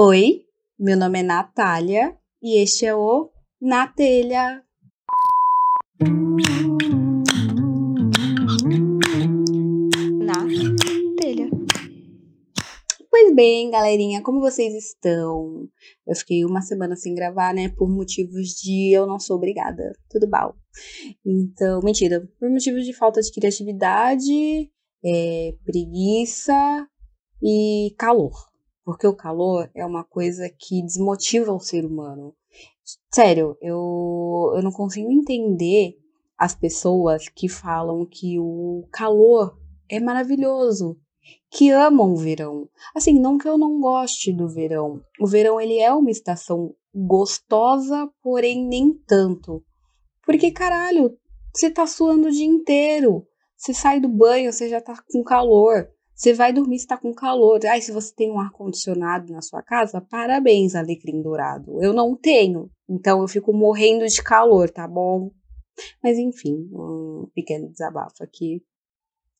Oi, meu nome é Natália e este é o Na Telha. Na Telha. Pois bem, galerinha, como vocês estão? Eu fiquei uma semana sem gravar, né? Por motivos de eu não sou obrigada. Tudo bom. Então, mentira. Por motivos de falta de criatividade, é, preguiça e calor. Porque o calor é uma coisa que desmotiva o ser humano. Sério, eu, eu não consigo entender as pessoas que falam que o calor é maravilhoso, que amam o verão. Assim, não que eu não goste do verão. O verão ele é uma estação gostosa, porém nem tanto. Porque caralho, você tá suando o dia inteiro. Você sai do banho, você já tá com calor. Você vai dormir, está com calor. Ai, se você tem um ar-condicionado na sua casa, parabéns, alecrim dourado. Eu não tenho, então eu fico morrendo de calor, tá bom? Mas enfim, um pequeno desabafo aqui.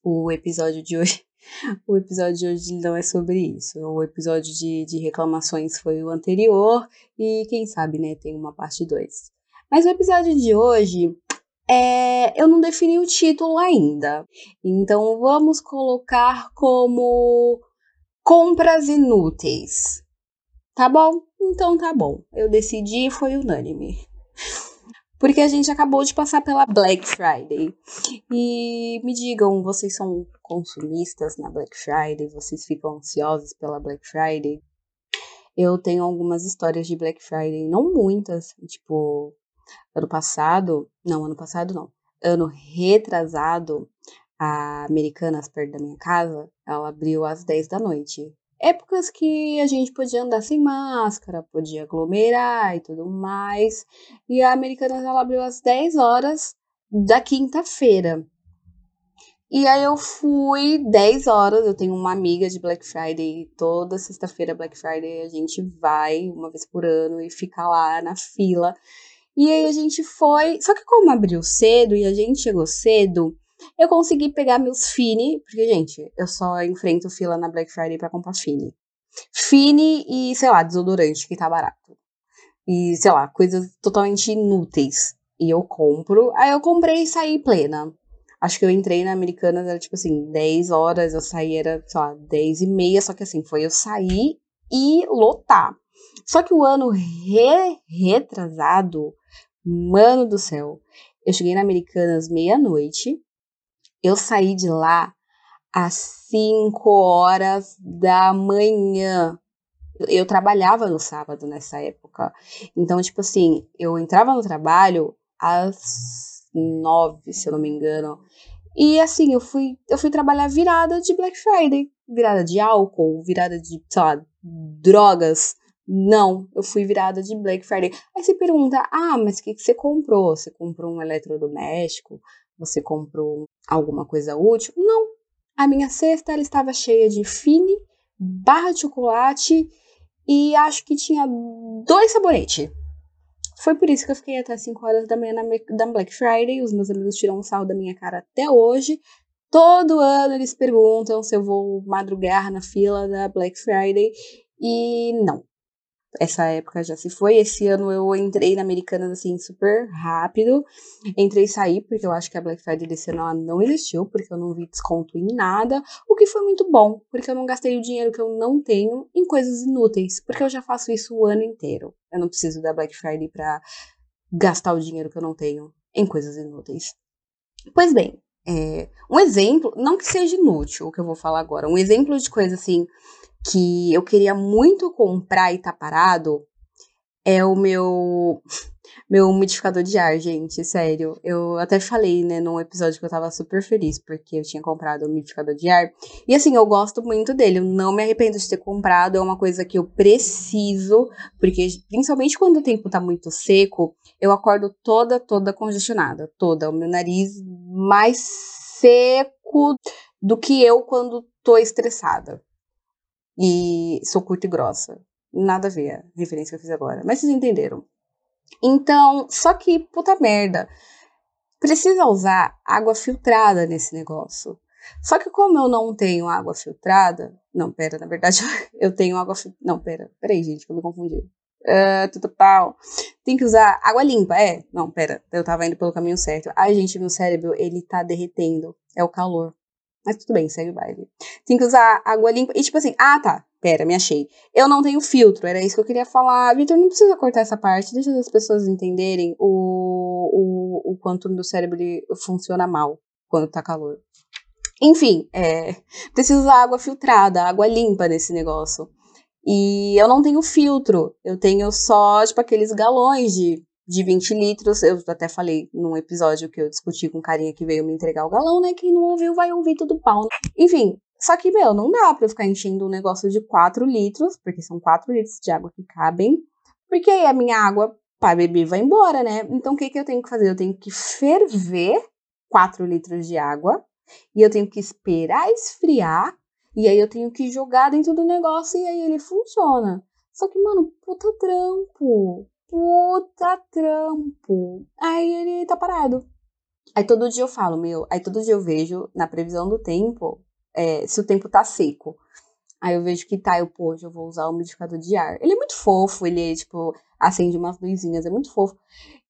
O episódio de hoje. O episódio de hoje não é sobre isso. O episódio de, de reclamações foi o anterior. E quem sabe, né, tem uma parte 2. Mas o episódio de hoje é, eu não defini o título ainda. Então vamos colocar como compras inúteis. Tá bom? Então tá bom. Eu decidi e foi unânime. Porque a gente acabou de passar pela Black Friday. E me digam, vocês são consumistas na Black Friday? Vocês ficam ansiosos pela Black Friday? Eu tenho algumas histórias de Black Friday, não muitas, tipo, Ano passado, não, ano passado não, ano retrasado, a Americanas, perto da minha casa, ela abriu às 10 da noite. Épocas que a gente podia andar sem máscara, podia aglomerar e tudo mais. E a Americanas, ela abriu às 10 horas da quinta-feira. E aí eu fui 10 horas, eu tenho uma amiga de Black Friday, toda sexta-feira Black Friday a gente vai uma vez por ano e fica lá na fila. E aí a gente foi. Só que como abriu cedo e a gente chegou cedo, eu consegui pegar meus Fini, porque, gente, eu só enfrento fila na Black Friday para comprar Fini. Fini e, sei lá, desodorante, que tá barato. E, sei lá, coisas totalmente inúteis. E eu compro. Aí eu comprei e saí plena. Acho que eu entrei na Americanas, era tipo assim, 10 horas, eu saí, era, sei lá, 10 e meia, só que assim, foi eu sair e lotar. Só que o ano re retrasado, mano do céu, eu cheguei na Americanas meia-noite, eu saí de lá às 5 horas da manhã. Eu trabalhava no sábado nessa época. Então, tipo assim, eu entrava no trabalho às 9, se eu não me engano. E assim, eu fui, eu fui trabalhar virada de Black Friday, virada de álcool, virada de, sei lá, drogas. Não, eu fui virada de Black Friday. Aí você pergunta: ah, mas o que, que você comprou? Você comprou um eletrodoméstico? Você comprou alguma coisa útil? Não. A minha cesta ela estava cheia de fine, barra de chocolate e acho que tinha dois sabonetes. Foi por isso que eu fiquei até 5 horas da manhã na, Black Friday. Os meus amigos tiram um sal da minha cara até hoje. Todo ano eles perguntam se eu vou madrugar na fila da Black Friday. E não, essa época já se foi. Esse ano eu entrei na Americanas assim super rápido. Entrei e saí, porque eu acho que a Black Friday desse ano ela não existiu, porque eu não vi desconto em nada. O que foi muito bom, porque eu não gastei o dinheiro que eu não tenho em coisas inúteis, porque eu já faço isso o ano inteiro. Eu não preciso da Black Friday para gastar o dinheiro que eu não tenho em coisas inúteis. Pois bem, é, um exemplo, não que seja inútil o que eu vou falar agora, um exemplo de coisa assim que eu queria muito comprar e tá parado é o meu meu umidificador de ar, gente, sério. Eu até falei, né, num episódio que eu tava super feliz porque eu tinha comprado um umidificador de ar. E assim, eu gosto muito dele, eu não me arrependo de ter comprado, é uma coisa que eu preciso, porque principalmente quando o tempo tá muito seco, eu acordo toda, toda congestionada, toda, o meu nariz mais seco do que eu quando tô estressada e sou curta e grossa. Nada a ver a referência que eu fiz agora. Mas vocês entenderam. Então, só que, puta merda. Precisa usar água filtrada nesse negócio. Só que como eu não tenho água filtrada, não, pera, na verdade eu tenho água não, pera, peraí gente, que eu me confundi. Uh, tudo pau. Tem que usar água limpa, é? Não, pera, eu tava indo pelo caminho certo. Ai, gente, meu cérebro, ele tá derretendo, é o calor. Mas tudo bem, segue o baile. Tem que usar água limpa. E tipo assim, ah tá, pera, me achei. Eu não tenho filtro, era isso que eu queria falar. Vitor, não precisa cortar essa parte, deixa as pessoas entenderem o, o, o quanto o meu cérebro funciona mal quando tá calor. Enfim, é, preciso usar água filtrada, água limpa nesse negócio. E eu não tenho filtro, eu tenho só, tipo, aqueles galões de, de 20 litros. Eu até falei num episódio que eu discuti com um carinha que veio me entregar o galão, né? Quem não ouviu vai ouvir tudo pau. Enfim, só que, meu, não dá pra eu ficar enchendo um negócio de 4 litros, porque são 4 litros de água que cabem, porque aí a minha água para beber vai embora, né? Então o que, que eu tenho que fazer? Eu tenho que ferver 4 litros de água e eu tenho que esperar esfriar e aí eu tenho que jogar dentro do negócio e aí ele funciona. Só que, mano, puta trampo. Puta trampo. Aí ele tá parado. Aí todo dia eu falo, meu, aí todo dia eu vejo na previsão do tempo, é, se o tempo tá seco. Aí eu vejo que tá, eu, pô, eu vou usar o umidificador de ar. Ele é muito fofo, ele, tipo, acende umas luzinhas, é muito fofo.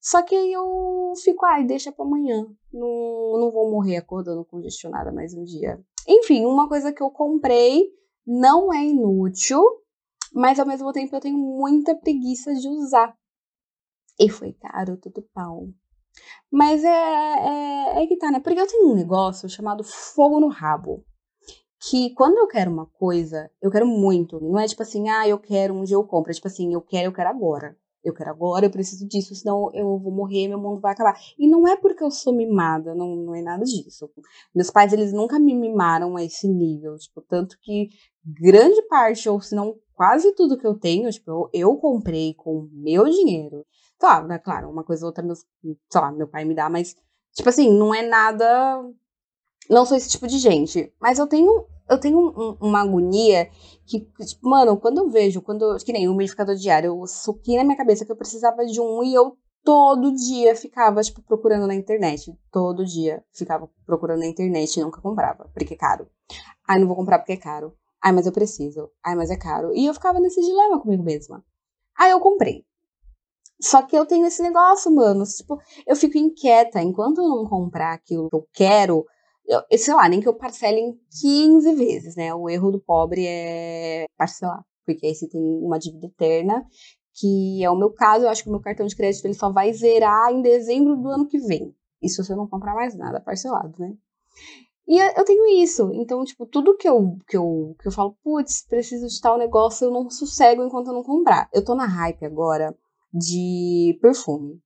Só que aí eu fico, ai, deixa pra amanhã. Não, não vou morrer acordando congestionada mais um dia. Enfim, uma coisa que eu comprei não é inútil, mas ao mesmo tempo eu tenho muita preguiça de usar. E foi caro, tudo pau. Mas é, é, é que tá, né? Porque eu tenho um negócio chamado fogo no rabo. Que quando eu quero uma coisa, eu quero muito. Não é tipo assim, ah, eu quero um dia eu compro. É tipo assim, eu quero, eu quero agora eu quero agora, eu preciso disso, senão eu vou morrer, meu mundo vai acabar. E não é porque eu sou mimada, não, não é nada disso. Meus pais, eles nunca me mimaram a esse nível, tipo, tanto que grande parte, ou se não quase tudo que eu tenho, tipo, eu, eu comprei com meu dinheiro. Claro, né, claro, uma coisa ou outra, meus, sei lá, meu pai me dá, mas, tipo assim, não é nada... Não sou esse tipo de gente. Mas eu tenho eu tenho um, uma agonia que, tipo, mano, quando eu vejo, quando que nem o umidificador diário, eu suquei na minha cabeça que eu precisava de um e eu todo dia ficava, tipo, procurando na internet. Todo dia ficava procurando na internet e nunca comprava, porque é caro. Ai, não vou comprar porque é caro. Ai, mas eu preciso. Ai, mas é caro. E eu ficava nesse dilema comigo mesma. Aí eu comprei. Só que eu tenho esse negócio, mano. Tipo, eu fico inquieta. Enquanto eu não comprar aquilo que eu quero, eu, sei lá, nem que eu parcele em 15 vezes, né? O erro do pobre é parcelar, porque aí você tem uma dívida eterna, que é o meu caso, eu acho que o meu cartão de crédito ele só vai zerar em dezembro do ano que vem. Isso se eu não comprar mais nada parcelado, né? E eu tenho isso. Então, tipo, tudo que eu, que eu, que eu falo, putz, preciso de tal negócio, eu não sossego enquanto eu não comprar. Eu tô na hype agora de perfume.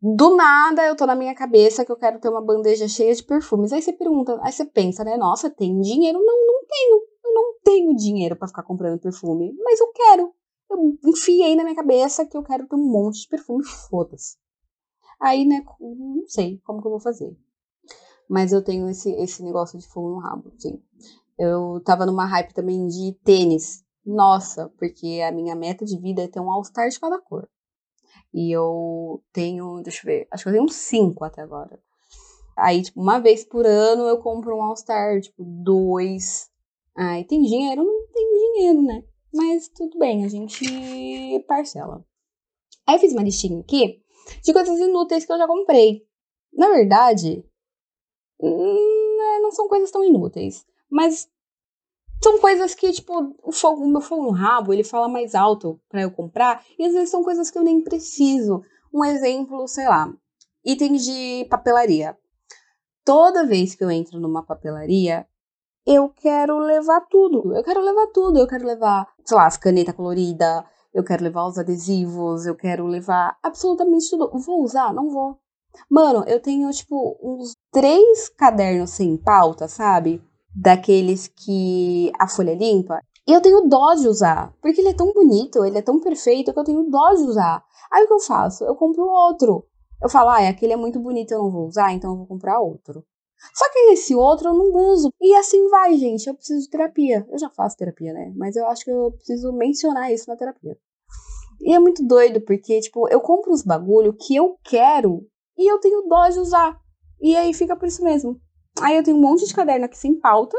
Do nada eu tô na minha cabeça que eu quero ter uma bandeja cheia de perfumes. Aí você pergunta, aí você pensa, né? Nossa, tem dinheiro? Não, não tenho. Eu não tenho dinheiro para ficar comprando perfume, mas eu quero. Eu enfiei na minha cabeça que eu quero ter um monte de perfume, foda-se. Aí, né, não sei como que eu vou fazer. Mas eu tenho esse, esse negócio de fogo no rabo, sim. Eu tava numa hype também de tênis. Nossa, porque a minha meta de vida é ter um All-Star de cada cor. E eu tenho, deixa eu ver, acho que eu tenho uns cinco até agora. Aí, tipo, uma vez por ano eu compro um All-Star, tipo, dois. Aí tem dinheiro? Não tem dinheiro, né? Mas tudo bem, a gente parcela. Aí eu fiz uma listinha aqui de coisas inúteis que eu já comprei. Na verdade, hum, né, não são coisas tão inúteis. Mas são coisas que, tipo, o, fogo, o meu fogo no rabo, ele fala mais alto para eu comprar, e às vezes são coisas que eu nem preciso. Um exemplo, sei lá, itens de papelaria. Toda vez que eu entro numa papelaria, eu quero levar tudo. Eu quero levar tudo. Eu quero levar, sei lá, as canetas coloridas, eu quero levar os adesivos, eu quero levar absolutamente tudo. Vou usar? Não vou. Mano, eu tenho, tipo, uns três cadernos sem pauta, sabe? Daqueles que a folha é limpa. E eu tenho dó de usar, porque ele é tão bonito, ele é tão perfeito que eu tenho dó de usar. Aí o que eu faço? Eu compro outro. Eu falo, ah, aquele é muito bonito, eu não vou usar, então eu vou comprar outro. Só que esse outro eu não uso. E assim vai, gente. Eu preciso de terapia. Eu já faço terapia, né? Mas eu acho que eu preciso mencionar isso na terapia. E é muito doido, porque, tipo, eu compro uns bagulho que eu quero e eu tenho dó de usar. E aí fica por isso mesmo. Aí eu tenho um monte de caderno aqui sem pauta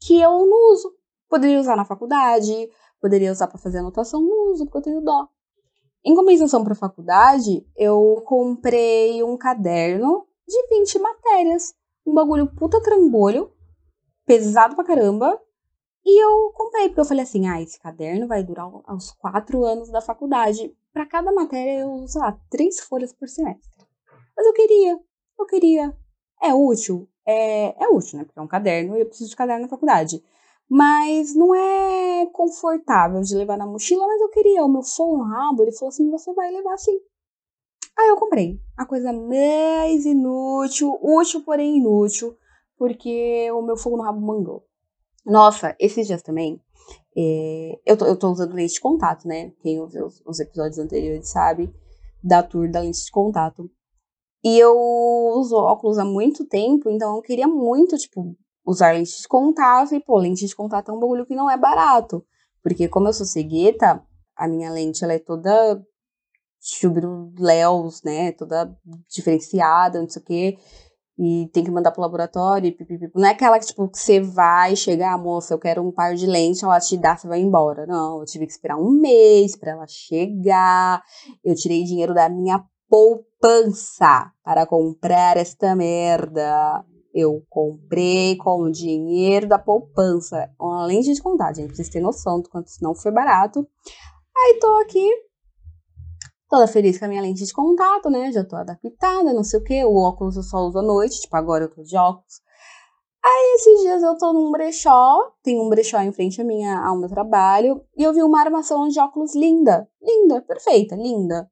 que eu não uso. Poderia usar na faculdade, poderia usar para fazer anotação, não uso porque eu tenho dó. Em compensação para faculdade, eu comprei um caderno de 20 matérias. Um bagulho puta trambolho, pesado pra caramba. E eu comprei, porque eu falei assim: ah, esse caderno vai durar aos quatro anos da faculdade. Para cada matéria, eu uso, sei lá, três folhas por semestre. Mas eu queria, eu queria. É útil? É, é útil, né? Porque é um caderno e eu preciso de caderno na faculdade. Mas não é confortável de levar na mochila, mas eu queria. O meu rabo, ele falou assim: você vai levar sim. Aí eu comprei. A coisa mais inútil, útil, porém inútil, porque o meu fogo no rabo mandou. Nossa, esses dias também, é, eu, tô, eu tô usando lente de contato, né? Quem ouviu os, os episódios anteriores sabe da tour da lente de contato. E eu uso óculos há muito tempo, então eu queria muito, tipo, usar lente de contato. E, pô, lente de contato é um bagulho que não é barato. Porque como eu sou cegueta, a minha lente, ela é toda léus, né? Toda diferenciada, não sei o quê. E tem que mandar pro laboratório. Não é aquela que, tipo, que você vai chegar, moça, eu quero um par de lentes, ela te dá, você vai embora. Não, eu tive que esperar um mês para ela chegar. Eu tirei dinheiro da minha poupança para comprar esta merda. Eu comprei com o dinheiro da poupança. Além de contar, gente, precisa ter noção do quanto isso não foi barato. Aí tô aqui, toda feliz com a minha lente de contato, né? Já tô adaptada, não sei o que. O óculos eu só uso à noite, tipo, agora eu tô de óculos. Aí esses dias eu tô num brechó, tem um brechó em frente à minha, ao meu trabalho, e eu vi uma armação de óculos linda, linda, perfeita, linda.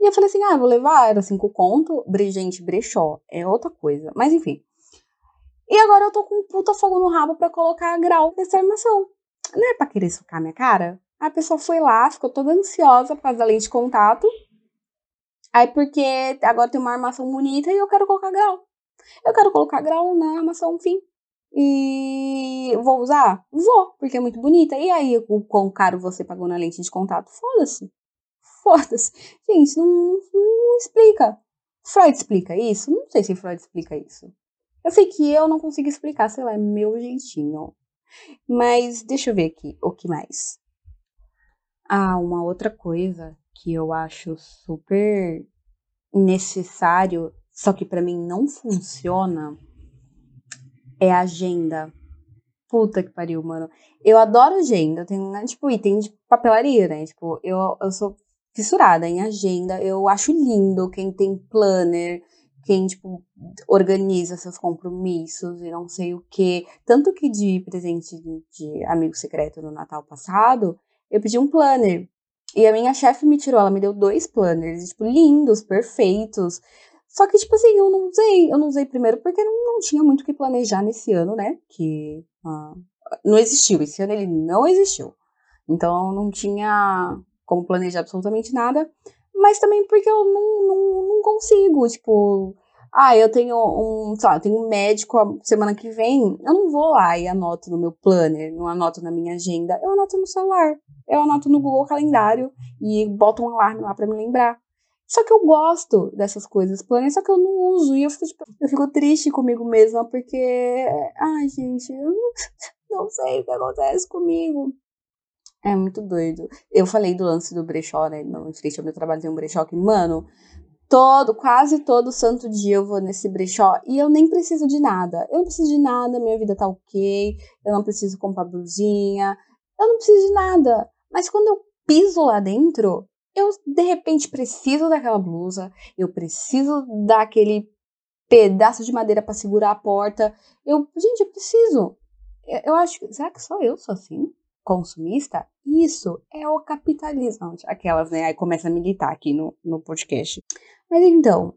E eu falei assim, ah, vou levar, era cinco conto, gente, brechó, é outra coisa, mas enfim. E agora eu tô com um puta fogo no rabo para colocar grau dessa armação. Não é pra querer sucar minha cara? A pessoa foi lá, ficou toda ansiosa por causa da lente de contato. Aí porque agora tem uma armação bonita e eu quero colocar grau. Eu quero colocar grau na armação fim. E vou usar? Vou, porque é muito bonita. E aí, o quão caro você pagou na lente de contato? Foda-se. Foda-se. Gente, não, não, não explica. Freud explica isso? Não sei se Freud explica isso. Eu sei que eu não consigo explicar, sei lá, é meu jeitinho. Mas deixa eu ver aqui, o que mais? Ah, uma outra coisa que eu acho super necessário, só que para mim não funciona, é a agenda. Puta que pariu, mano. Eu adoro agenda. Tem, né, tipo, item de papelaria, né? Tipo, eu, eu sou fissurada em agenda. Eu acho lindo quem tem planner, quem, tipo, organiza seus compromissos e não sei o que. Tanto que de presente de, amigo secreto no Natal passado, eu pedi um planner. E a minha chefe me tirou, ela me deu dois planners, tipo, lindos, perfeitos. Só que, tipo assim, eu não usei. Eu não usei primeiro porque não, não tinha muito o que planejar nesse ano, né? Que uh, não existiu. Esse ano ele não existiu. Então não tinha como planejar absolutamente nada mas também porque eu não, não, não consigo, tipo, ah, eu tenho um, sei lá, eu tenho um médico semana que vem, eu não vou lá e anoto no meu planner, não anoto na minha agenda, eu anoto no celular, eu anoto no Google Calendário e boto um alarme lá para me lembrar. Só que eu gosto dessas coisas, planner, só que eu não uso e eu fico, tipo, eu fico triste comigo mesma porque, ai, gente, eu não sei o que acontece comigo. É muito doido. Eu falei do lance do brechó, né? Não, em frente ao meu trabalho tem um brechó que, mano, todo, quase todo santo dia eu vou nesse brechó e eu nem preciso de nada. Eu não preciso de nada, minha vida tá ok, eu não preciso comprar blusinha, eu não preciso de nada. Mas quando eu piso lá dentro, eu de repente preciso daquela blusa, eu preciso daquele pedaço de madeira para segurar a porta. Eu, gente, eu preciso. Eu, eu acho, será que só eu sou assim? Consumista, isso é o capitalismo. Aquelas, né? Aí começa a militar aqui no, no podcast. Mas então,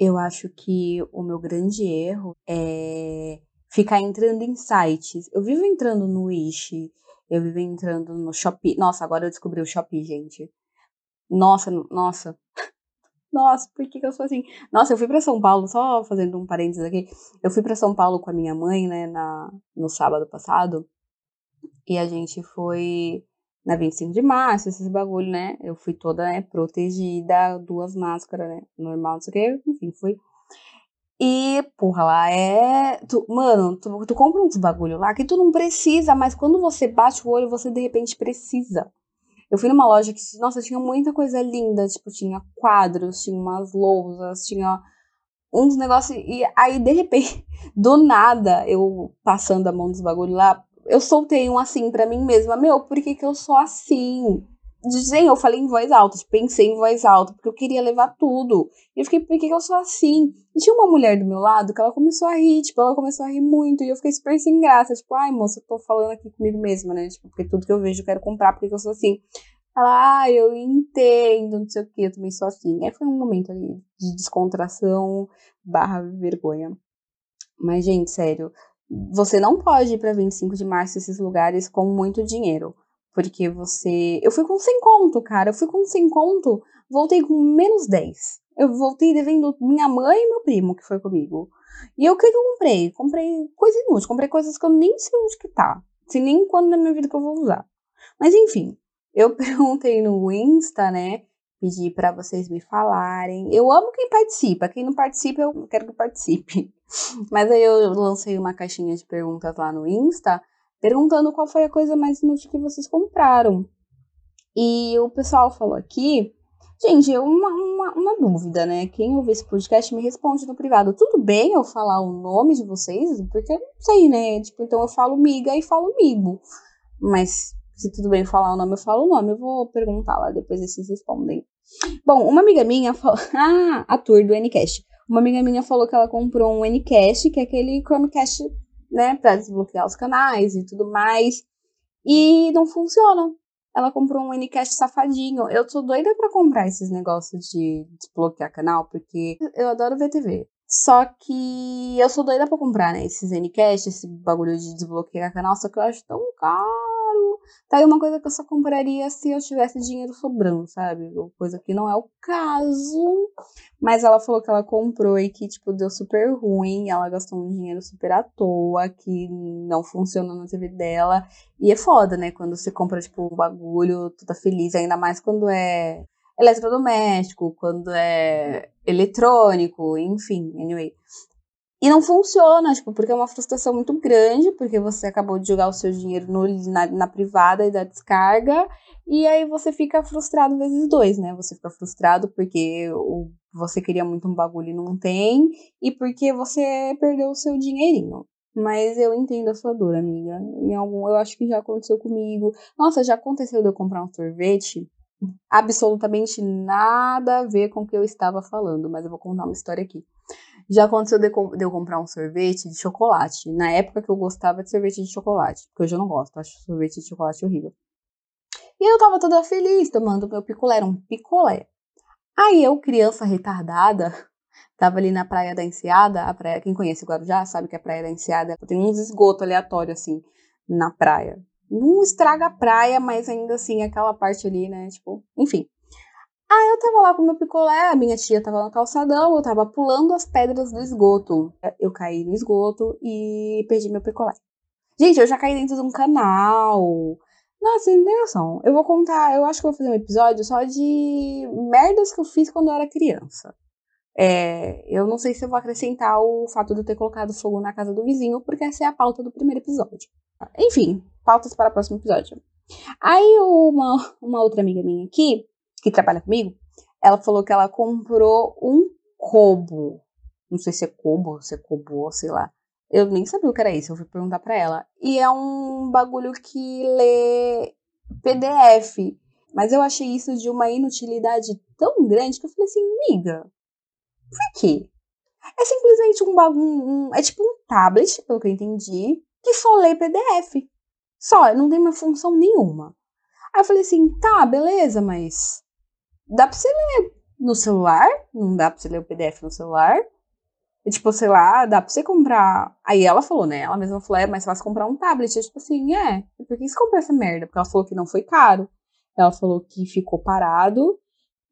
eu acho que o meu grande erro é ficar entrando em sites. Eu vivo entrando no Wish, eu vivo entrando no Shopee. Nossa, agora eu descobri o Shopee, gente. Nossa, nossa. Nossa, por que, que eu sou assim? Nossa, eu fui para São Paulo, só fazendo um parênteses aqui. Eu fui para São Paulo com a minha mãe, né, na, no sábado passado. E a gente foi na 25 de março, esses bagulho, né? Eu fui toda né, protegida, duas máscaras, né? Normal, não sei o que, enfim, fui. E, porra, lá é. Tu, mano, tu, tu compra uns bagulho lá que tu não precisa, mas quando você bate o olho, você de repente precisa. Eu fui numa loja que, nossa, tinha muita coisa linda. Tipo, tinha quadros, tinha umas lousas, tinha uns negócios. E aí, de repente, do nada, eu passando a mão dos bagulho lá, eu soltei um assim para mim mesma. Meu, por que, que eu sou assim? Dizem, eu falei em voz alta, tipo, pensei em voz alta, porque eu queria levar tudo. E eu fiquei, por que, que eu sou assim? E tinha uma mulher do meu lado que ela começou a rir, tipo, ela começou a rir muito. E eu fiquei super sem graça, tipo, ai, moça, eu tô falando aqui comigo mesma, né? Tipo, porque tudo que eu vejo eu quero comprar, porque eu sou assim. Ela, ah, eu entendo, não sei o que, eu também sou assim. Aí foi um momento ali de descontração barra vergonha. Mas, gente, sério, você não pode ir pra 25 de março esses lugares com muito dinheiro. Porque você. Eu fui com 100 conto, cara. Eu fui com 100 conto, voltei com menos 10. Eu voltei devendo minha mãe e meu primo, que foi comigo. E o que, eu comprei? Comprei coisa inútil. Comprei coisas que eu nem sei onde que tá. Sem nem quando na minha vida que eu vou usar. Mas enfim, eu perguntei no Insta, né? Pedi para vocês me falarem. Eu amo quem participa. Quem não participa, eu quero que participe. Mas aí eu lancei uma caixinha de perguntas lá no Insta perguntando qual foi a coisa mais inútil que vocês compraram. E o pessoal falou aqui. Gente, uma, uma, uma dúvida, né? Quem ouvir esse podcast me responde no privado. Tudo bem eu falar o nome de vocês? Porque eu não sei, né? Tipo, então eu falo miga e falo migo. Mas se tudo bem falar o nome, eu falo o nome. Eu vou perguntar lá, depois vocês respondem. Bom, uma amiga minha falou. Ah, a tour do Ncast. Uma amiga minha falou que ela comprou um Ncast, que é aquele Chromecast né, para desbloquear os canais e tudo mais. E não funciona. Ela comprou um Ncast safadinho. Eu tô doida para comprar esses negócios de desbloquear canal, porque eu adoro ver TV. Só que eu sou doida pra comprar, né? Esses Ncast, esse bagulho de desbloquear canal, só que eu acho tão caro Tá aí uma coisa que eu só compraria se eu tivesse dinheiro sobrando, sabe? Coisa que não é o caso. Mas ela falou que ela comprou e que, tipo, deu super ruim. Ela gastou um dinheiro super à toa, que não funciona na TV dela. E é foda, né? Quando você compra, tipo, um bagulho, tu tá feliz, ainda mais quando é eletrodoméstico, quando é eletrônico, enfim, anyway. E não funciona, tipo, porque é uma frustração muito grande, porque você acabou de jogar o seu dinheiro no, na, na privada e da descarga, e aí você fica frustrado vezes dois, né? Você fica frustrado porque o, você queria muito um bagulho e não tem, e porque você perdeu o seu dinheirinho. Mas eu entendo a sua dor, amiga. Em algum, eu acho que já aconteceu comigo. Nossa, já aconteceu de eu comprar um sorvete absolutamente nada a ver com o que eu estava falando, mas eu vou contar uma história aqui. Já aconteceu de, de, eu comprar um sorvete de chocolate, na época que eu gostava de sorvete de chocolate, porque hoje eu não gosto, acho sorvete de chocolate horrível. E eu tava toda feliz tomando meu picolé, era um picolé. Aí eu, criança retardada, tava ali na Praia da Enseada, a praia, quem conhece Guarujá sabe que a Praia da Enseada tem uns esgotos aleatórios assim na praia. Não estraga a praia, mas ainda assim aquela parte ali, né, tipo, enfim. Aí eu tava lá com meu picolé, a minha tia tava no calçadão, eu tava pulando as pedras do esgoto. Eu caí no esgoto e perdi meu picolé. Gente, eu já caí dentro de um canal. Nossa, não tem noção. Eu vou contar, eu acho que vou fazer um episódio só de merdas que eu fiz quando eu era criança. É, eu não sei se eu vou acrescentar o fato de eu ter colocado fogo na casa do vizinho, porque essa é a pauta do primeiro episódio. Enfim, pautas para o próximo episódio. Aí uma, uma outra amiga minha aqui, que trabalha comigo, ela falou que ela comprou um Kobo. Não sei se é Kobo, se é Kobo, sei lá. Eu nem sabia o que era isso, eu fui perguntar para ela. E é um bagulho que lê PDF. Mas eu achei isso de uma inutilidade tão grande que eu falei assim, amiga, por quê? É simplesmente um bagulho. Um, é tipo um tablet, pelo que eu entendi, que só lê PDF. Só, não tem uma função nenhuma. Aí eu falei assim, tá, beleza, mas dá pra você ler no celular? Não dá pra você ler o PDF no celular? E, tipo, sei lá, dá pra você comprar. Aí ela falou, né? Ela mesma falou, é mais fácil comprar um tablet. Eu, tipo assim, é, por que você comprou essa merda? Porque ela falou que não foi caro. Ela falou que ficou parado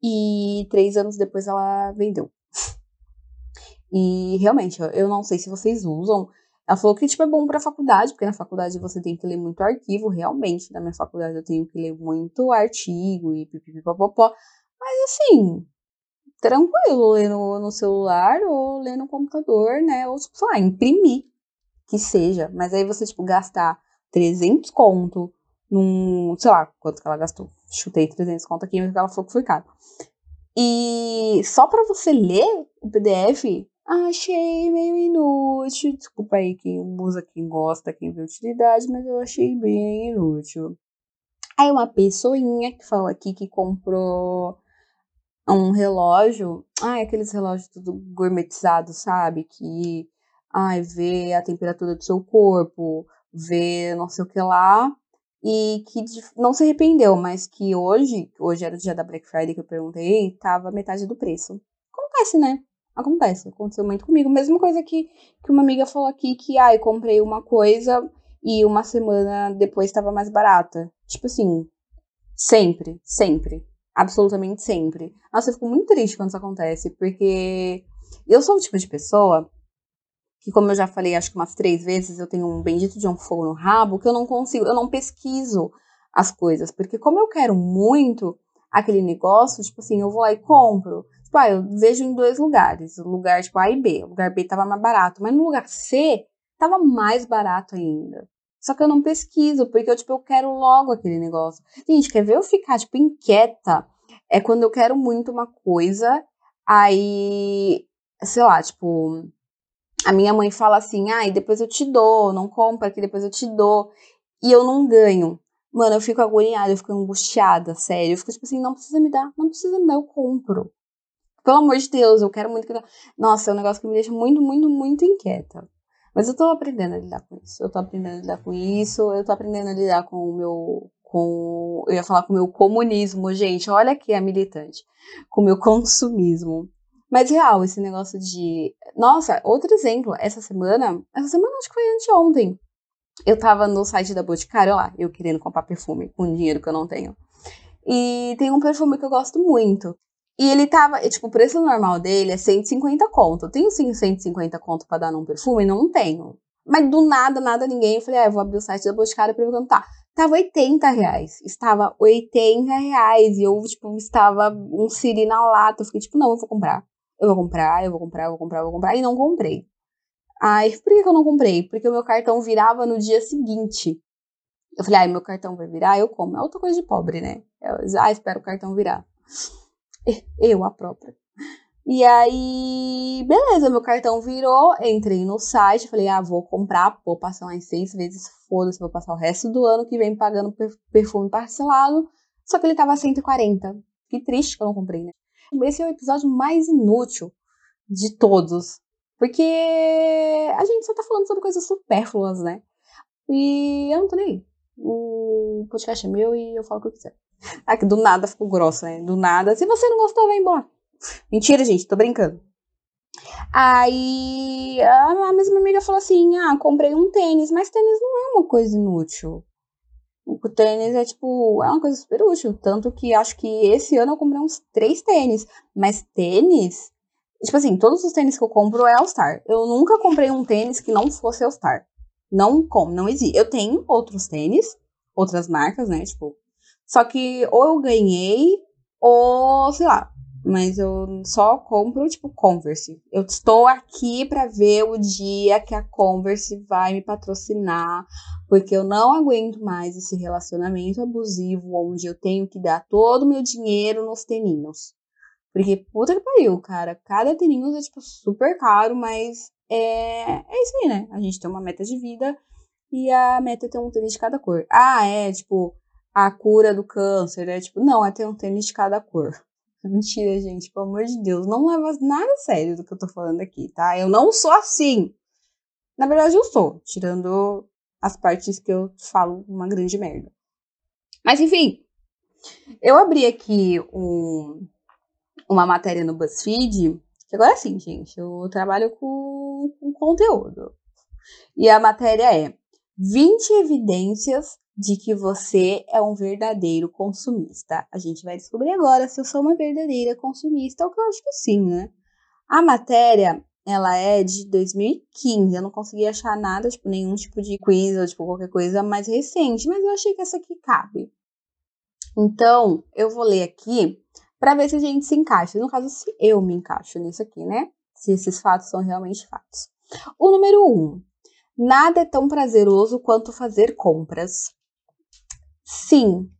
e três anos depois ela vendeu. E realmente, eu não sei se vocês usam. Ela falou que tipo, é bom pra faculdade, porque na faculdade você tem que ler muito arquivo, realmente. Na minha faculdade eu tenho que ler muito artigo e pipipipopopó. Mas assim, tranquilo, ler no, no celular ou ler no computador, né? Ou, tipo, sei lá, imprimir, que seja. Mas aí você, tipo, gastar 300 conto num, sei lá, quanto que ela gastou. Chutei 300 conto aqui, mas ela falou que foi caro. E só para você ler o PDF, achei meio inútil. Desculpa aí quem usa, quem gosta, quem vê utilidade, mas eu achei bem inútil. Aí uma pessoinha que falou aqui que comprou um relógio, ai, aqueles relógios tudo gourmetizados, sabe? Que, ai, vê a temperatura do seu corpo, vê não sei o que lá, e que não se arrependeu, mas que hoje, hoje era o dia da Black Friday que eu perguntei, tava metade do preço. Acontece, né? Acontece, aconteceu muito comigo. Mesma coisa que, que uma amiga falou aqui, que, ai, ah, comprei uma coisa e uma semana depois estava mais barata. Tipo assim, sempre, sempre absolutamente sempre. Nossa, eu fico muito triste quando isso acontece, porque eu sou o tipo de pessoa que, como eu já falei, acho que umas três vezes, eu tenho um bendito de um fogo no rabo que eu não consigo, eu não pesquiso as coisas, porque como eu quero muito aquele negócio, tipo assim, eu vou lá e compro. Tipo, ah, eu vejo em dois lugares, o lugar tipo A e B. O lugar B tava mais barato, mas no lugar C tava mais barato ainda. Só que eu não pesquiso, porque eu, tipo, eu quero logo aquele negócio. Gente, quer ver eu ficar, tipo, inquieta? É quando eu quero muito uma coisa, aí, sei lá, tipo, a minha mãe fala assim, ah, depois eu te dou, não compra que depois eu te dou, e eu não ganho. Mano, eu fico agoniada, eu fico angustiada, sério. Eu fico tipo assim, não precisa me dar, não precisa me dar, eu compro. Pelo amor de Deus, eu quero muito que. Nossa, é um negócio que me deixa muito, muito, muito inquieta. Mas eu tô aprendendo a lidar com isso. Eu tô aprendendo a lidar com isso. Eu tô aprendendo a lidar com o meu. Com, eu ia falar com o meu comunismo, gente. Olha aqui a militante. Com o meu consumismo. Mas real, esse negócio de. Nossa, outro exemplo. Essa semana. Essa semana acho que foi anteontem. Eu tava no site da Boticário lá, eu querendo comprar perfume com dinheiro que eu não tenho. E tem um perfume que eu gosto muito. E ele tava, tipo, o preço normal dele é 150 conto. Eu tenho sim 150 conto pra dar num perfume? Não tenho. Mas do nada, nada, ninguém. Eu falei, ah, eu vou abrir o site da Boticário pra perguntar. Tava 80 reais. Estava 80 reais. E eu, tipo, estava um siri na lata. Eu fiquei, tipo, não, eu vou comprar. Eu vou comprar, eu vou comprar, eu vou comprar, eu vou comprar. E não comprei. Ai, por que, eu não comprei? Porque o meu cartão virava no dia seguinte. Eu falei, ai, meu cartão vai virar, eu como. É outra coisa de pobre, né? Eu, ah, espero o cartão virar. Eu, a própria. E aí, beleza, meu cartão virou, entrei no site, falei, ah, vou comprar, vou passar mais seis vezes, foda-se, vou passar o resto do ano que vem pagando perfume parcelado. Só que ele tava 140. Que triste que eu não comprei, né? Esse é o episódio mais inútil de todos. Porque a gente só tá falando sobre coisas supérfluas, né? E eu não tô nem aí. O podcast é meu e eu falo o que eu quiser. Que do nada ficou grossa, né? Do nada. Se você não gostou, vai embora. Mentira, gente, tô brincando. Aí a mesma amiga falou assim: Ah, comprei um tênis, mas tênis não é uma coisa inútil. O tênis é tipo, é uma coisa super útil. Tanto que acho que esse ano eu comprei uns três tênis. Mas tênis, tipo assim, todos os tênis que eu compro é All-Star. Eu nunca comprei um tênis que não fosse All-Star. Não como, não existe. Eu tenho outros tênis, outras marcas, né? Tipo, só que ou eu ganhei, ou sei lá. Mas eu só compro, tipo, Converse. Eu estou aqui para ver o dia que a Converse vai me patrocinar, porque eu não aguento mais esse relacionamento abusivo onde eu tenho que dar todo o meu dinheiro nos teninhos. Porque, puta que pariu, cara. Cada teninho é, tipo, super caro, mas é, é isso aí, né? A gente tem uma meta de vida e a meta é ter um tênis de cada cor. Ah, é, tipo, a cura do câncer, né? Tipo, não, é ter um tênis de cada cor. Mentira, gente, pelo amor de Deus. Não leva nada a sério do que eu tô falando aqui, tá? Eu não sou assim. Na verdade, eu sou, tirando as partes que eu falo uma grande merda. Mas enfim, eu abri aqui um, uma matéria no BuzzFeed, que agora sim, gente, eu trabalho com, com conteúdo. E a matéria é 20 evidências de que você é um verdadeiro consumista. A gente vai descobrir agora se eu sou uma verdadeira consumista, o que eu acho que sim, né? A matéria, ela é de 2015, eu não consegui achar nada, tipo, nenhum tipo de quiz ou, tipo, qualquer coisa mais recente, mas eu achei que essa aqui cabe. Então, eu vou ler aqui para ver se a gente se encaixa. No caso, se eu me encaixo nisso aqui, né? Se esses fatos são realmente fatos. O número um, nada é tão prazeroso quanto fazer compras. Sim.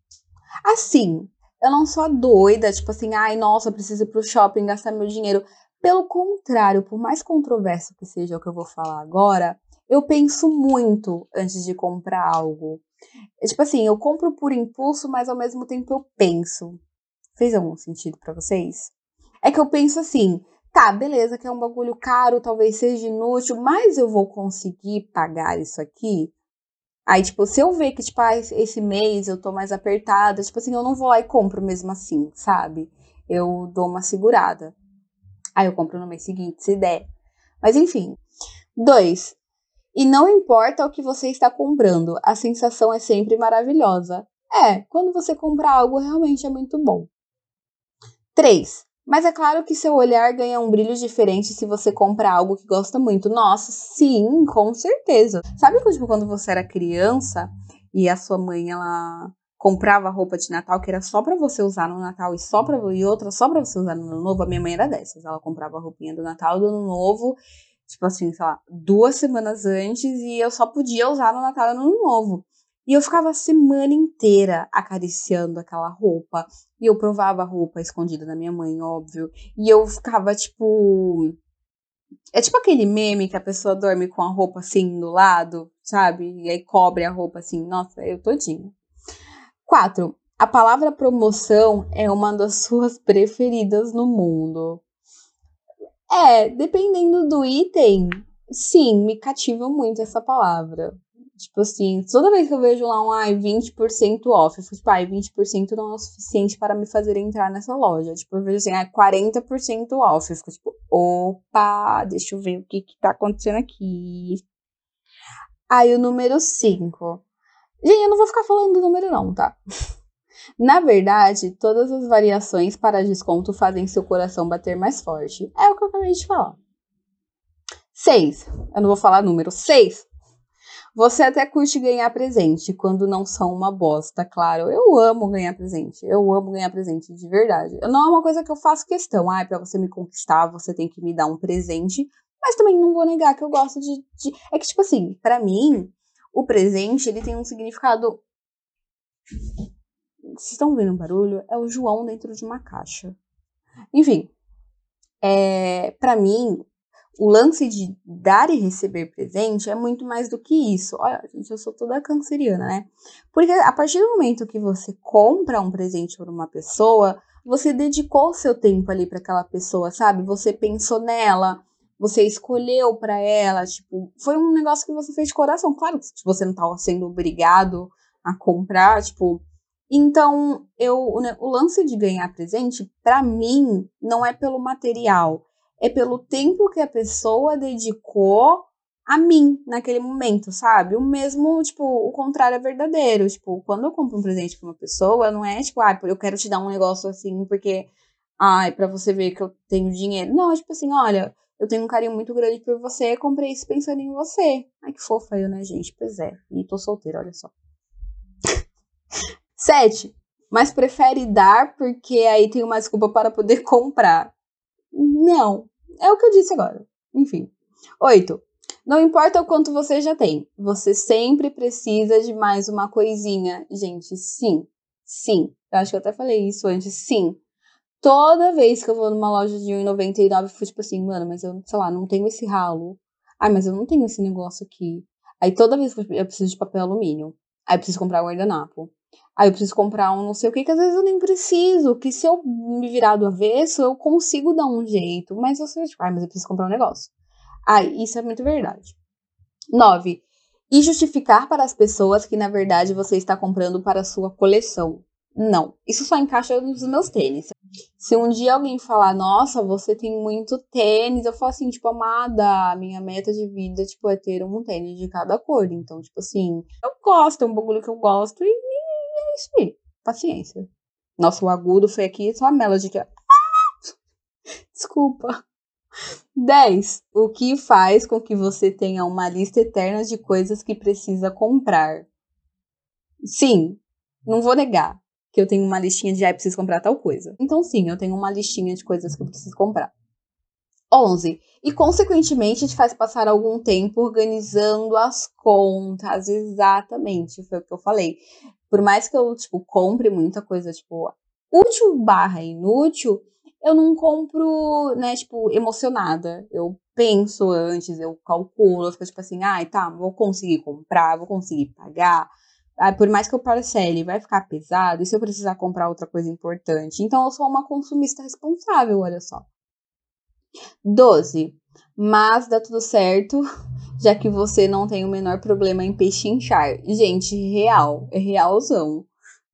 Assim, eu não sou doida, tipo assim, ai, nossa, preciso ir pro shopping gastar meu dinheiro. Pelo contrário, por mais controverso que seja o que eu vou falar agora, eu penso muito antes de comprar algo. É, tipo assim, eu compro por impulso, mas ao mesmo tempo eu penso. Fez algum sentido para vocês? É que eu penso assim, tá, beleza, que é um bagulho caro, talvez seja inútil, mas eu vou conseguir pagar isso aqui? Aí, tipo, se eu ver que, tipo, ah, esse mês eu tô mais apertada, tipo assim, eu não vou lá e compro mesmo assim, sabe? Eu dou uma segurada. Aí eu compro no mês seguinte, se der. Mas enfim. Dois, e não importa o que você está comprando, a sensação é sempre maravilhosa. É, quando você compra algo realmente é muito bom. 3. Mas é claro que seu olhar ganha um brilho diferente se você compra algo que gosta muito. Nossa, sim, com certeza. Sabe tipo, quando você era criança e a sua mãe ela comprava roupa de Natal que era só para você usar no Natal e só para e outra só para você usar no Ano Novo? A minha mãe era dessas. Ela comprava a roupinha do Natal do Ano Novo tipo assim, sei lá, duas semanas antes e eu só podia usar no Natal e no Ano Novo. E eu ficava a semana inteira acariciando aquela roupa. E eu provava a roupa escondida da minha mãe, óbvio. E eu ficava, tipo. É tipo aquele meme que a pessoa dorme com a roupa assim do lado, sabe? E aí cobre a roupa assim. Nossa, eu todinha. Quatro. A palavra promoção é uma das suas preferidas no mundo. É, dependendo do item, sim, me cativa muito essa palavra. Tipo assim, toda vez que eu vejo lá um ai, 20% off, eu fico tipo, ai, 20% não é o suficiente para me fazer entrar nessa loja. Tipo, eu vejo assim, ai, 40% off. Eu fico tipo, opa, deixa eu ver o que que tá acontecendo aqui. Aí o número 5. Gente, eu não vou ficar falando do número não, tá? Na verdade, todas as variações para desconto fazem seu coração bater mais forte. É o que eu acabei de falar. 6. Eu não vou falar número. 6. Você até curte ganhar presente quando não são uma bosta, claro. Eu amo ganhar presente. Eu amo ganhar presente de verdade. Não é uma coisa que eu faço questão. Ah, para você me conquistar, você tem que me dar um presente. Mas também não vou negar que eu gosto de. de... É que, tipo assim, para mim, o presente ele tem um significado vocês estão vendo um barulho? É o João dentro de uma caixa. Enfim, é, para mim, o lance de dar e receber presente é muito mais do que isso. Olha, gente, eu sou toda canceriana, né? Porque a partir do momento que você compra um presente para uma pessoa, você dedicou seu tempo ali para aquela pessoa, sabe? Você pensou nela, você escolheu para ela, tipo, foi um negócio que você fez de coração. Claro que você não estava sendo obrigado a comprar, tipo, então, eu, o lance de ganhar presente, para mim, não é pelo material, é pelo tempo que a pessoa dedicou a mim naquele momento, sabe? O mesmo, tipo, o contrário é verdadeiro. Tipo, quando eu compro um presente pra uma pessoa, não é tipo, ah, eu quero te dar um negócio assim porque, ai, para você ver que eu tenho dinheiro. Não, é tipo assim, olha, eu tenho um carinho muito grande por você, comprei isso pensando em você. Ai, que fofa eu, né, gente? Pois é. E tô solteira, olha só. Sete, mas prefere dar porque aí tem uma desculpa para poder comprar. Não, é o que eu disse agora. Enfim. Oito, não importa o quanto você já tem, você sempre precisa de mais uma coisinha. Gente, sim, sim. Eu acho que eu até falei isso antes. Sim. Toda vez que eu vou numa loja de R$1,99, eu fico tipo assim, mano, mas eu, sei lá, não tenho esse ralo. Ai, mas eu não tenho esse negócio aqui. Aí toda vez que eu preciso de papel alumínio. Aí preciso comprar guardanapo. Aí eu preciso comprar um não sei o que, que às vezes eu nem preciso. Que se eu me virar do avesso, eu consigo dar um jeito. Mas você, tipo, ah, mas eu preciso comprar um negócio. Ah, isso é muito verdade. 9. E justificar para as pessoas que, na verdade, você está comprando para a sua coleção. Não. Isso só encaixa nos meus tênis. Se um dia alguém falar, nossa, você tem muito tênis, eu falo assim, tipo, amada, minha meta de vida, tipo, é ter um tênis de cada cor. Então, tipo assim, eu gosto, é um bagulho que eu gosto e isso aí. Paciência. Nossa, o agudo foi aqui só a melody que. Desculpa. 10. O que faz com que você tenha uma lista eterna de coisas que precisa comprar? Sim, não vou negar que eu tenho uma listinha de, ah, preciso comprar tal coisa. Então, sim, eu tenho uma listinha de coisas que eu preciso comprar. 11. E, consequentemente, te faz passar algum tempo organizando as contas. Exatamente, foi o que eu falei. Por mais que eu, tipo, compre muita coisa, tipo, útil barra inútil, eu não compro, né, tipo, emocionada. Eu penso antes, eu calculo, eu fico tipo assim, ai, tá, vou conseguir comprar, vou conseguir pagar. Ah, por mais que eu parcele, vai ficar pesado, e se eu precisar comprar outra coisa importante? Então, eu sou uma consumista responsável, olha só. 12. Mas dá tudo certo, já que você não tem o menor problema em pechinchar. Gente, real, é realzão.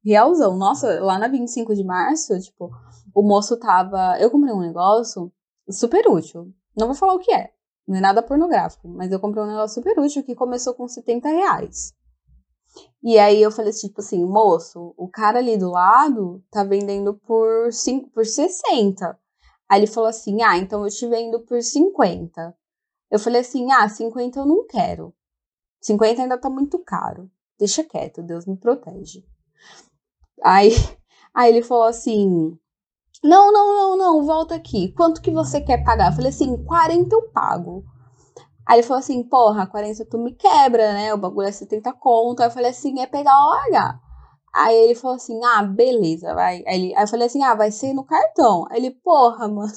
Realzão. Nossa, lá na 25 de março, tipo, o moço tava. Eu comprei um negócio super útil. Não vou falar o que é. Não é nada pornográfico, mas eu comprei um negócio super útil que começou com 70 reais. E aí eu falei tipo assim, moço, o cara ali do lado tá vendendo por, 5, por 60. Aí ele falou assim: ah, então eu te vendo por 50. Eu falei assim: ah, 50 eu não quero. 50 ainda tá muito caro. Deixa quieto, Deus me protege. Aí, aí ele falou assim: não, não, não, não, volta aqui. Quanto que você quer pagar? Eu falei assim: 40 eu pago. Aí ele falou assim: porra, 40 tu me quebra, né? O bagulho é 70 conto. Aí eu falei assim: é pegar ou largar. Aí ele falou assim: ah, beleza, vai. Aí, ele, aí eu falei assim: ah, vai ser no cartão. Aí ele, porra, mano.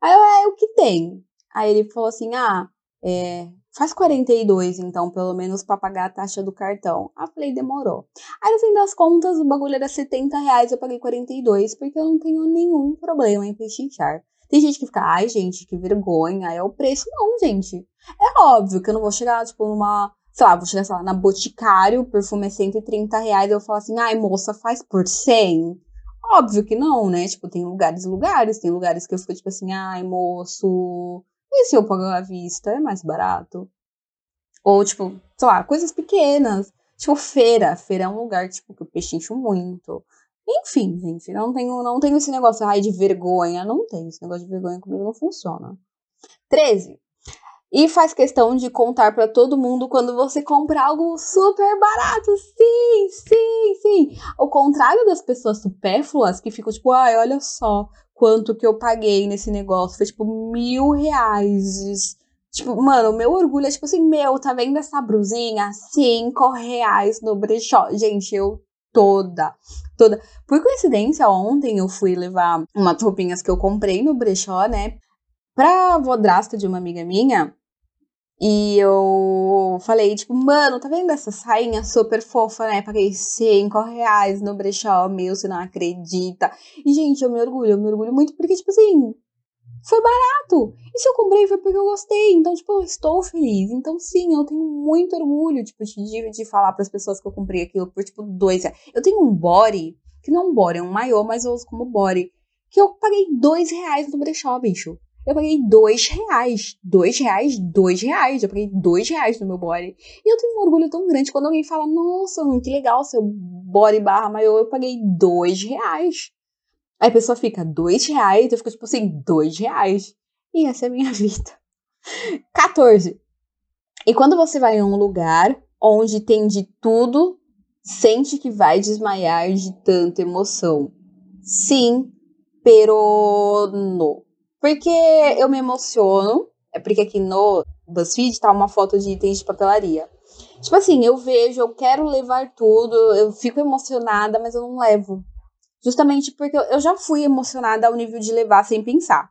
Aí eu, é o que tem? Aí ele falou assim: ah, é, faz 42 então, pelo menos pra pagar a taxa do cartão. Aí eu falei: demorou. Aí no fim das contas, o bagulho era 70 reais, eu paguei 42, porque eu não tenho nenhum problema em pechinchar. Tem gente que fica, ai, gente, que vergonha, é o preço. Não, gente. É óbvio que eu não vou chegar, tipo, numa sei lá, vou chegar, sei lá, na Boticário, o perfume é 130 reais, eu falo assim, ai, moça, faz por 100? Óbvio que não, né? Tipo, tem lugares e lugares, tem lugares que eu fico tipo assim, ai, moço, e se eu pagar à vista? É mais barato. Ou, tipo, sei lá, coisas pequenas. Tipo, feira. Feira é um lugar, tipo, que eu pechincho muito. Enfim, gente, não tenho, não tenho esse negócio, ai, de vergonha. Não tenho. Esse negócio de vergonha comigo não funciona. 13 e faz questão de contar para todo mundo quando você compra algo super barato. Sim, sim, sim. Ao contrário das pessoas supérfluas que ficam tipo, ai, olha só quanto que eu paguei nesse negócio. Foi tipo mil reais. Tipo, mano, o meu orgulho é tipo assim, meu, tá vendo essa brusinha? Cinco reais no brechó. Gente, eu toda, toda. Por coincidência, ontem eu fui levar umas roupinhas que eu comprei no brechó, né? Pra vodrasta de uma amiga minha, e eu falei, tipo, mano, tá vendo essa sainha super fofa, né? Paguei 5 reais no brechó meu, você não acredita. E, gente, eu me orgulho, eu me orgulho muito porque, tipo assim, foi barato. E se eu comprei foi porque eu gostei. Então, tipo, eu estou feliz. Então, sim, eu tenho muito orgulho, tipo, de, de falar para as pessoas que eu comprei aquilo por, tipo, dois reais. Eu tenho um body, que não é um body, é um maior, mas eu uso como body, que eu paguei dois reais no brechó, bicho. Eu paguei dois reais. Dois reais, dois reais. Eu paguei dois reais no meu body. E eu tenho um orgulho tão grande quando alguém fala, nossa, que legal seu body barra maior. Eu paguei dois reais. Aí a pessoa fica, dois reais? Eu fico tipo assim, dois reais. E essa é a minha vida. 14. E quando você vai em um lugar onde tem de tudo, sente que vai desmaiar de tanta emoção. Sim, pero no. Porque eu me emociono, é porque aqui no BuzzFeed tá uma foto de itens de papelaria. Tipo assim, eu vejo, eu quero levar tudo, eu fico emocionada, mas eu não levo. Justamente porque eu já fui emocionada ao nível de levar sem pensar.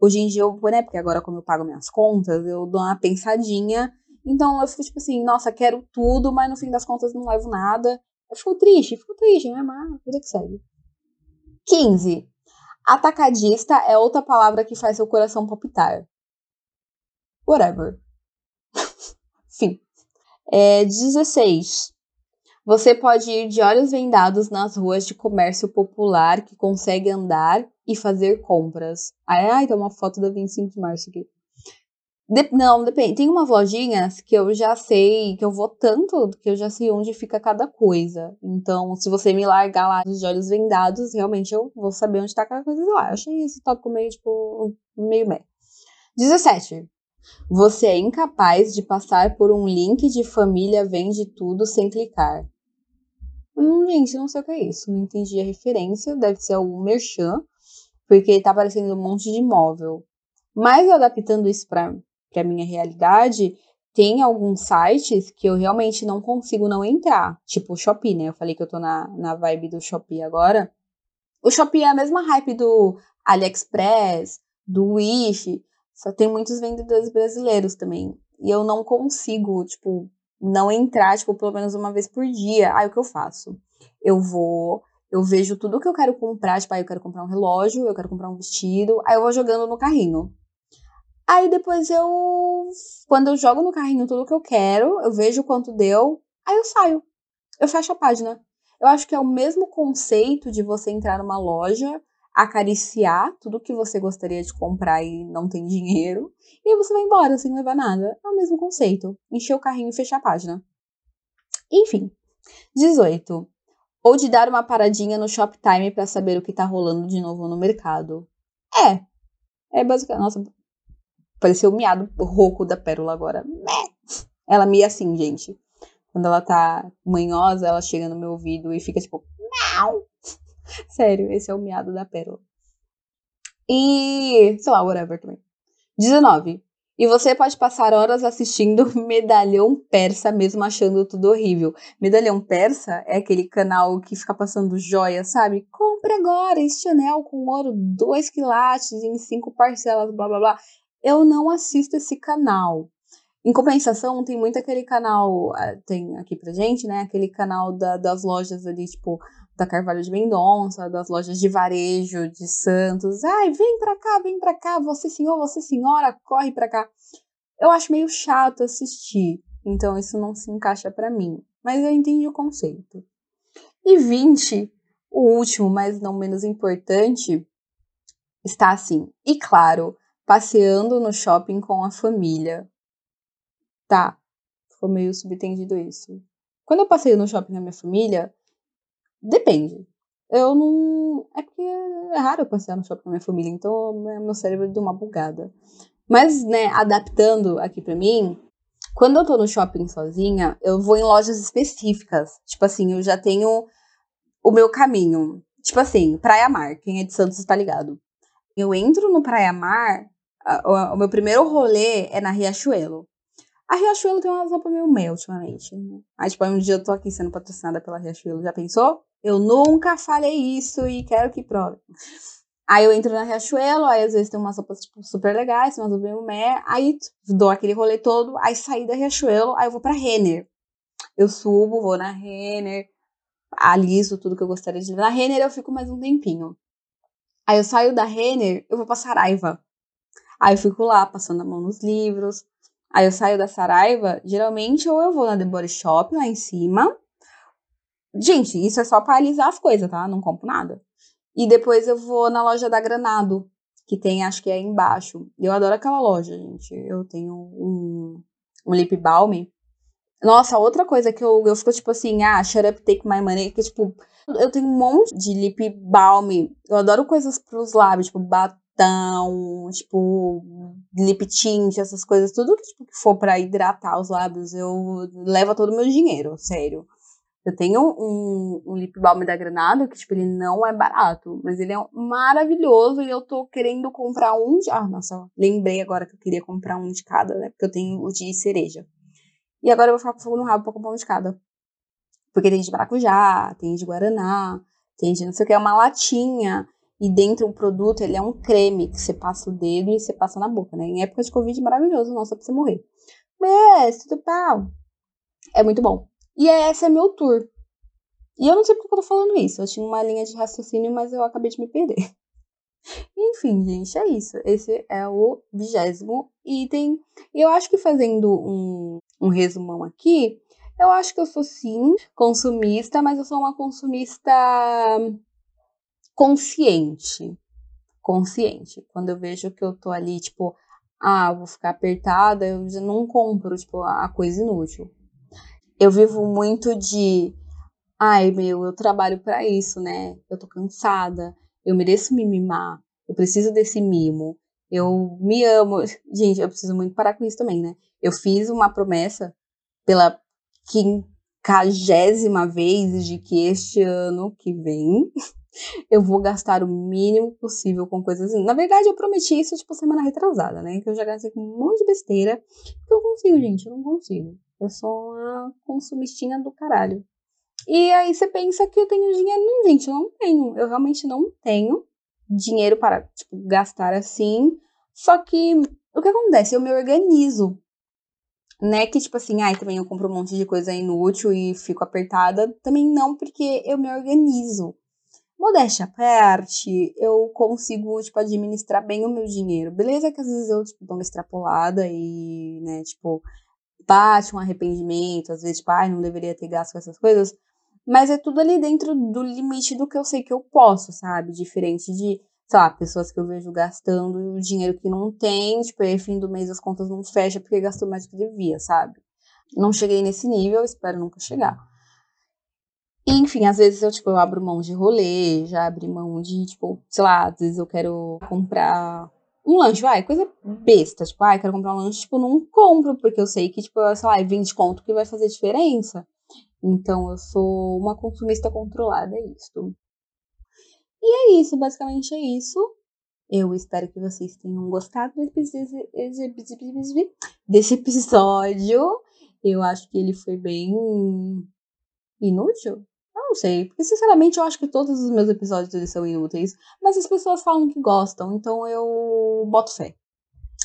Hoje em dia, eu, né, porque agora como eu pago minhas contas, eu dou uma pensadinha. Então eu fico tipo assim, nossa, quero tudo, mas no fim das contas não levo nada. Eu fico triste, fico triste, né? Mas vida que segue. 15. Atacadista é outra palavra que faz seu coração palpitar. Whatever. Fim. É, 16. Você pode ir de olhos vendados nas ruas de comércio popular que consegue andar e fazer compras. Ai, ai, tem uma foto da 25 de março aqui. De, não, depende. Tem umas lojinhas que eu já sei, que eu vou tanto, que eu já sei onde fica cada coisa. Então, se você me largar lá de olhos vendados, realmente eu vou saber onde tá cada coisa lá. Eu achei esse tópico meio, tipo, meio meio. 17. Você é incapaz de passar por um link de família vende tudo sem clicar. Hum, gente, não sei o que é isso. Não entendi a referência. Deve ser algum merchan, porque tá aparecendo um monte de imóvel. Mas adaptando isso para minha realidade, tem alguns sites que eu realmente não consigo não entrar. Tipo o Shopee, né? Eu falei que eu tô na, na vibe do Shopee agora. O Shopee é a mesma hype do AliExpress, do Wish. Só tem muitos vendedores brasileiros também. E eu não consigo, tipo, não entrar, tipo, pelo menos uma vez por dia. Aí o que eu faço? Eu vou, eu vejo tudo que eu quero comprar, tipo, aí eu quero comprar um relógio, eu quero comprar um vestido, aí eu vou jogando no carrinho. Aí depois eu, quando eu jogo no carrinho tudo que eu quero, eu vejo quanto deu, aí eu saio. Eu fecho a página. Eu acho que é o mesmo conceito de você entrar numa loja, acariciar tudo que você gostaria de comprar e não tem dinheiro, e aí você vai embora sem levar nada. É o mesmo conceito. Encher o carrinho e fechar a página. Enfim. 18. Ou de dar uma paradinha no Shoptime para saber o que tá rolando de novo no mercado. É. É basicamente. Nossa, pareceu o miado rouco da pérola agora. Ela mia assim, gente. Quando ela tá manhosa, ela chega no meu ouvido e fica tipo. Miau! Sério, esse é o miado da pérola. E, sei lá, whatever também. 19. E você pode passar horas assistindo Medalhão Persa, mesmo achando tudo horrível. Medalhão Persa é aquele canal que fica passando joia, sabe? Compre agora este anel com ouro 2 quilates em 5 parcelas, blá blá blá. Eu não assisto esse canal. Em compensação, tem muito aquele canal, ah, tem aqui pra gente, né? Aquele canal da, das lojas ali, tipo, da Carvalho de Mendonça, das lojas de varejo de Santos. Ai, vem pra cá, vem pra cá, você senhor, você senhora, corre pra cá. Eu acho meio chato assistir, então isso não se encaixa para mim, mas eu entendi o conceito. E 20, o último, mas não menos importante, está assim. E claro, passeando no shopping com a família. Tá, ficou meio subtendido isso. Quando eu passeio no shopping com a minha família, Depende. Eu não. É porque é raro eu passear no shopping com a minha família, então meu cérebro deu uma bugada. Mas, né, adaptando aqui pra mim, quando eu tô no shopping sozinha, eu vou em lojas específicas. Tipo assim, eu já tenho o meu caminho. Tipo assim, Praia Mar, quem é de Santos tá ligado. Eu entro no Praia Mar, o meu primeiro rolê é na Riachuelo. A Riachuelo tem uma roupa meio mel ultimamente. Né? Aí, tipo, um dia eu tô aqui sendo patrocinada pela Riachuelo. Já pensou? Eu nunca falei isso e quero que prove. Aí eu entro na Riachuelo, aí às vezes tem umas roupas tipo, super legais, umas roupas meio meh, aí dou aquele rolê todo, aí saí da Riachuelo, aí eu vou pra Renner. Eu subo, vou na Renner, aliso tudo que eu gostaria de ver. Na Renner eu fico mais um tempinho. Aí eu saio da Renner, eu vou pra Saraiva. Aí eu fico lá, passando a mão nos livros. Aí eu saio da Saraiva, geralmente ou eu vou na The Body Shop lá em cima, Gente, isso é só para alisar as coisas, tá? Não compro nada. E depois eu vou na loja da Granado, que tem, acho que é embaixo. Eu adoro aquela loja, gente. Eu tenho um, um lip balm. Nossa, outra coisa que eu, eu fico tipo assim, ah, shut up, take my money, que tipo, eu tenho um monte de lip balm. Eu adoro coisas pros lábios, tipo, batom, tipo, lip tint, essas coisas, tudo que, tipo, que for para hidratar os lábios, eu levo todo o meu dinheiro, sério. Eu tenho um, um lip balm da Granada, que, tipo, ele não é barato, mas ele é maravilhoso e eu tô querendo comprar um de... Ah, nossa, lembrei agora que eu queria comprar um de cada, né? Porque eu tenho o de cereja. E agora eu vou ficar com fogo no rabo pra comprar um de cada. Porque tem de maracujá, tem de guaraná, tem de não sei o que, é uma latinha. E dentro o produto, ele é um creme que você passa o dedo e você passa na boca, né? Em época de Covid, maravilhoso, nossa, pra você morrer. Mas, tudo pau. É muito bom. E esse é meu tour. E eu não sei porque eu tô falando isso. Eu tinha uma linha de raciocínio, mas eu acabei de me perder. Enfim, gente, é isso. Esse é o vigésimo item. E eu acho que fazendo um, um resumão aqui, eu acho que eu sou sim consumista, mas eu sou uma consumista consciente. Consciente. Quando eu vejo que eu tô ali, tipo, ah, vou ficar apertada, eu não compro, tipo, a coisa inútil eu vivo muito de, ai meu, eu trabalho para isso, né? Eu tô cansada, eu mereço me mimar, eu preciso desse mimo, eu me amo. Gente, eu preciso muito parar com isso também, né? Eu fiz uma promessa pela cagésima vez de que este ano que vem eu vou gastar o mínimo possível com coisas. Na verdade, eu prometi isso, tipo, semana retrasada, né? Que eu já gastei com um monte de besteira. Porque eu não consigo, gente, eu não consigo. Eu sou uma consumistinha do caralho. E aí você pensa que eu tenho dinheiro. Não, gente, eu não tenho. Eu realmente não tenho dinheiro para, tipo, gastar assim. Só que o que acontece? Eu me organizo. Né, que tipo assim, ai, também eu compro um monte de coisa inútil e fico apertada. Também não, porque eu me organizo modéstia à parte, eu consigo, tipo, administrar bem o meu dinheiro. Beleza que às vezes eu, tipo, dou uma extrapolada e, né, tipo, bate um arrependimento, às vezes, tipo, não deveria ter gasto com essas coisas. Mas é tudo ali dentro do limite do que eu sei que eu posso, sabe? Diferente de, sei lá, pessoas que eu vejo gastando o dinheiro que não tem, tipo, aí fim do mês as contas não fecham porque gastou mais do que devia, sabe? Não cheguei nesse nível, espero nunca chegar. Enfim, às vezes eu, tipo, eu abro mão de rolê, já abri mão de, tipo, sei lá, às vezes eu quero comprar um lanche, vai, coisa besta, tipo, ai, quero comprar um lanche, tipo, não compro, porque eu sei que, tipo, sei lá, é 20 conto que vai fazer diferença. Então, eu sou uma consumista controlada, é isso. E é isso, basicamente é isso. Eu espero que vocês tenham gostado desse episódio. Eu acho que ele foi bem inútil não sei, porque sinceramente eu acho que todos os meus episódios eles são inúteis, mas as pessoas falam que gostam, então eu boto fé.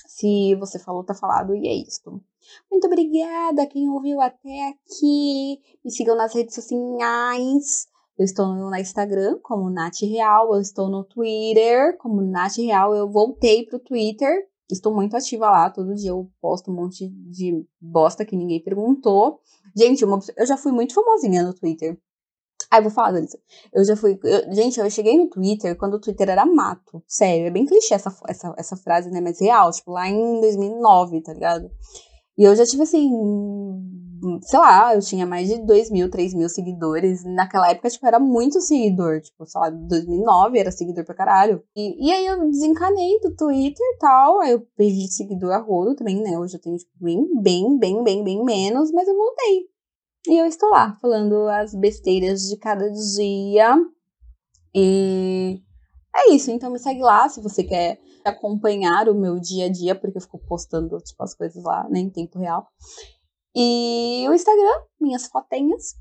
Se você falou, tá falado, e é isso. Muito obrigada quem ouviu até aqui. Me sigam nas redes sociais. Eu estou no Instagram como Nath Real, eu estou no Twitter como Nath Real. Eu voltei pro Twitter, estou muito ativa lá. Todo dia eu posto um monte de bosta que ninguém perguntou. Gente, eu já fui muito famosinha no Twitter. Ah, eu vou falar, Danisa. Eu já fui. Eu, gente, eu cheguei no Twitter quando o Twitter era mato. Sério, é bem clichê essa, essa, essa frase, né? Mas real, tipo, lá em 2009, tá ligado? E eu já tive assim. Sei lá, eu tinha mais de 2 mil, 3 mil seguidores. Naquela época, tipo, era muito seguidor. Tipo, sei lá, 2009 era seguidor pra caralho. E, e aí eu desencanei do Twitter e tal. Aí eu perdi seguidor a rodo também, né? Hoje eu tenho, tipo, bem, bem, bem, bem, bem menos. Mas eu voltei. E eu estou lá falando as besteiras de cada dia. E é isso. Então me segue lá se você quer acompanhar o meu dia a dia, porque eu fico postando tipo, as coisas lá né, em tempo real. E o Instagram, minhas fotinhas.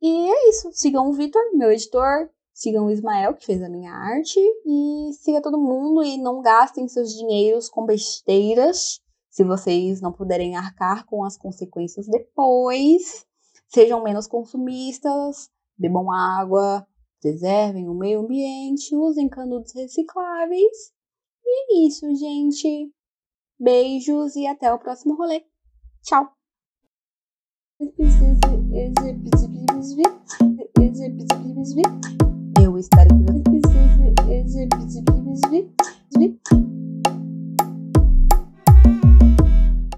E é isso. Sigam o Vitor, meu editor. Sigam o Ismael, que fez a minha arte. E siga todo mundo e não gastem seus dinheiros com besteiras. Se vocês não puderem arcar com as consequências depois sejam menos consumistas, bebam água, preservem o meio ambiente, usem canudos recicláveis. E é isso, gente. Beijos e até o próximo rolê. Tchau! Eu.